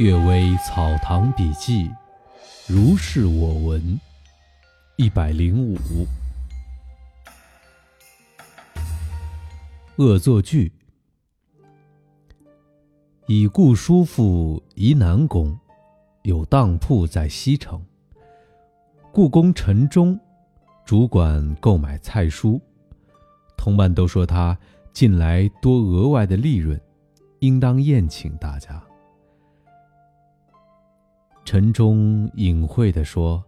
《阅微草堂笔记》，如是我闻。一百零五，恶作剧。已故叔父宜南公有当铺在西城，故宫城中主管购买菜蔬，同伴都说他近来多额外的利润，应当宴请大家。陈忠隐晦地说：“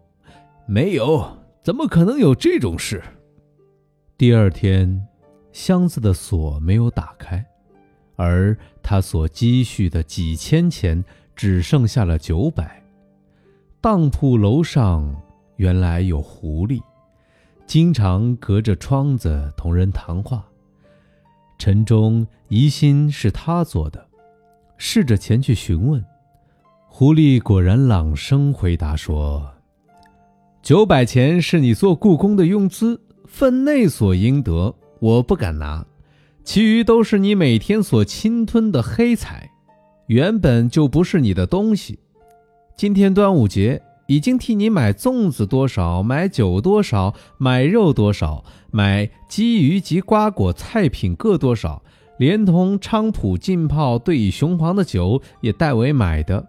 没有，怎么可能有这种事？”第二天，箱子的锁没有打开。而他所积蓄的几千钱只剩下了九百。当铺楼上原来有狐狸，经常隔着窗子同人谈话。陈忠疑心是他做的，试着前去询问。狐狸果然朗声回答说：“九百钱是你做故宫的用资，分内所应得，我不敢拿。”其余都是你每天所侵吞的黑财，原本就不是你的东西。今天端午节，已经替你买粽子多少，买酒多少，买肉多少，买鲫鱼及瓜果菜品各多少，连同菖蒲浸泡对乙雄黄的酒也代为买的，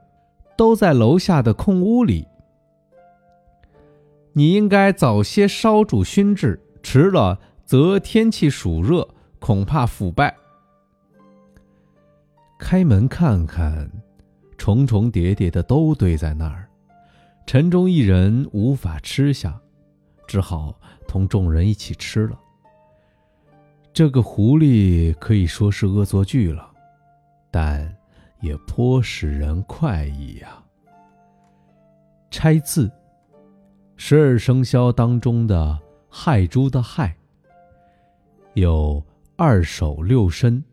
都在楼下的空屋里。你应该早些烧煮熏制，迟了则天气暑热。恐怕腐败。开门看看，重重叠叠的都堆在那儿，陈中一人无法吃下，只好同众人一起吃了。这个狐狸可以说是恶作剧了，但也颇使人快意呀。拆字，十二生肖当中的亥猪的亥，有。二手六申，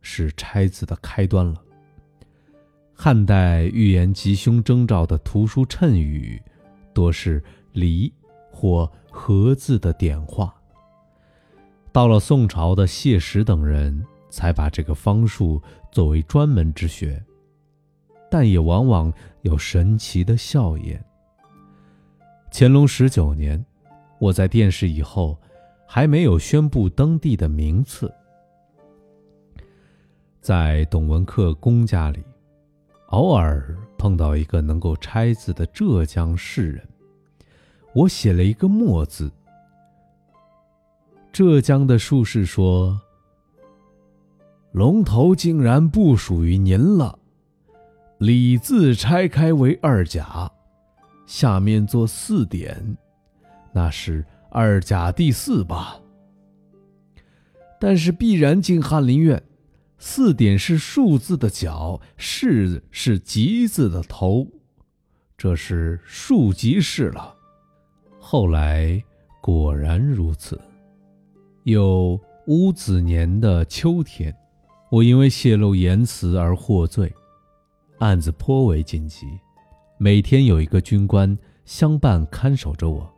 是拆字的开端了。汉代预言吉凶征兆的图书谶语，多是离或合字的点画。到了宋朝的谢石等人，才把这个方术作为专门之学，但也往往有神奇的效验。乾隆十九年，我在殿试以后。还没有宣布登第的名次，在董文克公家里，偶尔碰到一个能够拆字的浙江士人，我写了一个“墨”字。浙江的术士说：“龙头竟然不属于您了，李字拆开为二甲，下面做四点，那是。”二甲第四吧，但是必然进翰林院。四点是数字的角，士是吉字的头，这是数吉士了。后来果然如此。有戊子年的秋天，我因为泄露言辞而获罪，案子颇为紧急，每天有一个军官相伴看守着我。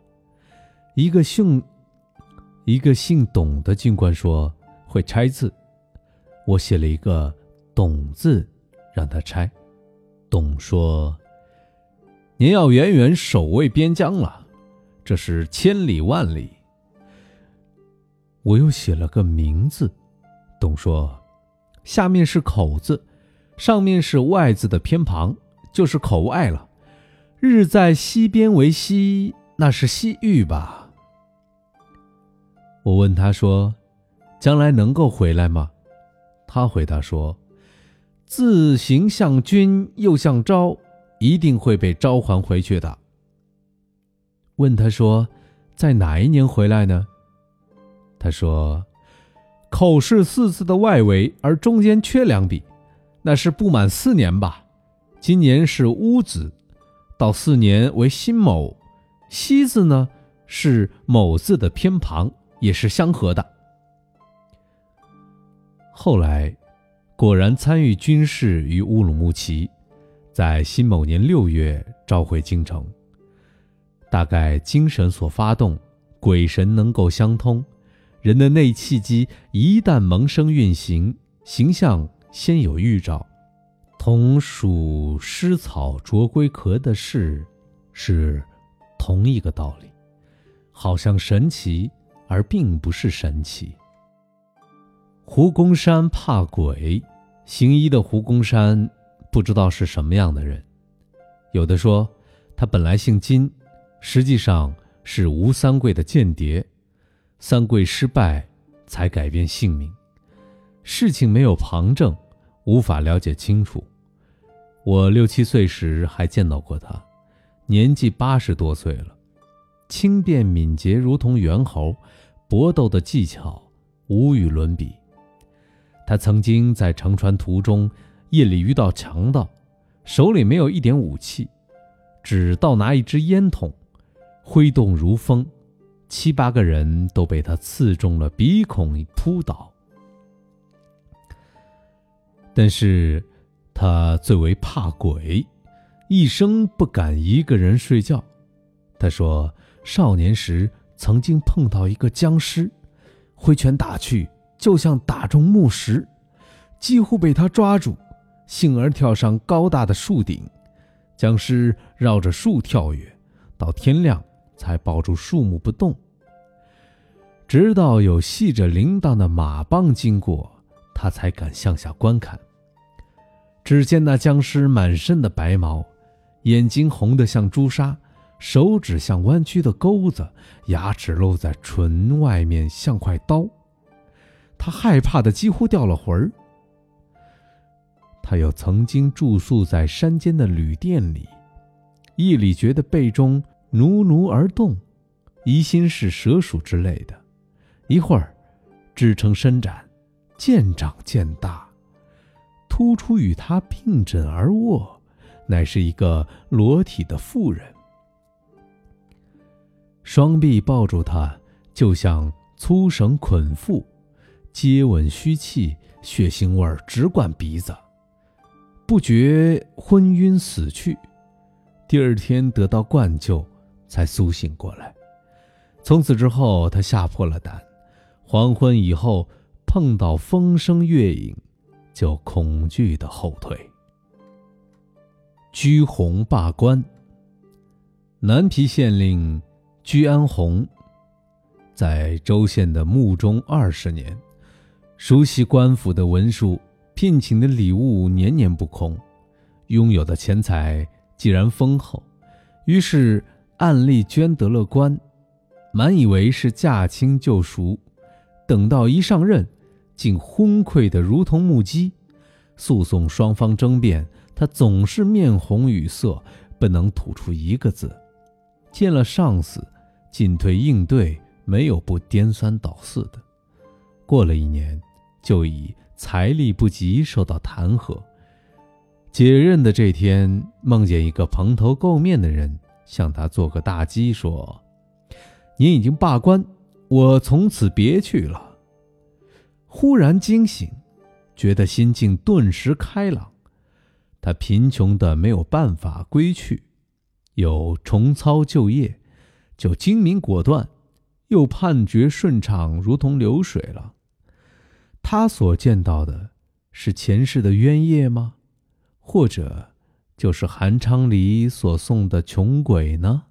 一个姓，一个姓董的军官说会拆字，我写了一个“董”字，让他拆。董说：“您要远远守卫边疆了，这是千里万里。”我又写了个“名字”，董说：“下面是口字，上面是外字的偏旁，就是口外了。日在西边为西，那是西域吧？”我问他说：“将来能够回来吗？”他回答说：“自行像君又像昭，一定会被召还回去的。”问他说：“在哪一年回来呢？”他说：“口是四字的外围，而中间缺两笔，那是不满四年吧？今年是戊子，到四年为辛卯，西字呢是某字的偏旁。”也是相合的。后来，果然参与军事于乌鲁木齐，在辛卯年六月召回京城。大概精神所发动，鬼神能够相通，人的内气机一旦萌生运行，形象先有预兆，同属湿草啄龟壳的事，是同一个道理，好像神奇，而并不是神奇。胡公山怕鬼，行医的胡公山不知道是什么样的人。有的说他本来姓金，实际上是吴三桂的间谍，三桂失败才改变姓名。事情没有旁证，无法了解清楚。我六七岁时还见到过他，年纪八十多岁了，轻便敏捷如同猿猴，搏斗的技巧无与伦比。他曾经在乘船途中，夜里遇到强盗，手里没有一点武器，只倒拿一支烟筒，挥动如风，七八个人都被他刺中了鼻孔，扑倒。但是，他最为怕鬼，一生不敢一个人睡觉。他说，少年时曾经碰到一个僵尸，挥拳打去。就像打中木石，几乎被他抓住，幸而跳上高大的树顶，僵尸绕着树跳跃，到天亮才抱住树木不动。直到有系着铃铛的马帮经过，他才敢向下观看。只见那僵尸满身的白毛，眼睛红得像朱砂，手指像弯曲的钩子，牙齿露在唇外面像块刀。他害怕的几乎掉了魂儿。他又曾经住宿在山间的旅店里，夜里觉得背中奴奴而动，疑心是蛇鼠之类的。一会儿，支撑伸展，渐长渐大，突出与他并枕而卧，乃是一个裸体的妇人，双臂抱住他，就像粗绳捆缚。接吻虚气，血腥味直灌鼻子，不觉昏晕死去。第二天得到灌救，才苏醒过来。从此之后，他吓破了胆。黄昏以后碰到风声月影，就恐惧的后退。居洪罢官。南皮县令居安洪，在州县的幕中二十年。熟悉官府的文书，聘请的礼物年年不空，拥有的钱财既然丰厚，于是暗利捐得了官，满以为是驾轻就熟，等到一上任，竟昏聩得如同木鸡。诉讼双方争辩，他总是面红语塞，不能吐出一个字。见了上司，进退应对没有不颠三倒四的。过了一年。就以财力不及受到弹劾。解任的这天，梦见一个蓬头垢面的人向他做个大揖，说：“您已经罢官，我从此别去了。”忽然惊醒，觉得心境顿时开朗。他贫穷的没有办法归去，又重操旧业，就精明果断，又判决顺畅，如同流水了。他所见到的是前世的冤业吗？或者就是韩昌黎所送的穷鬼呢？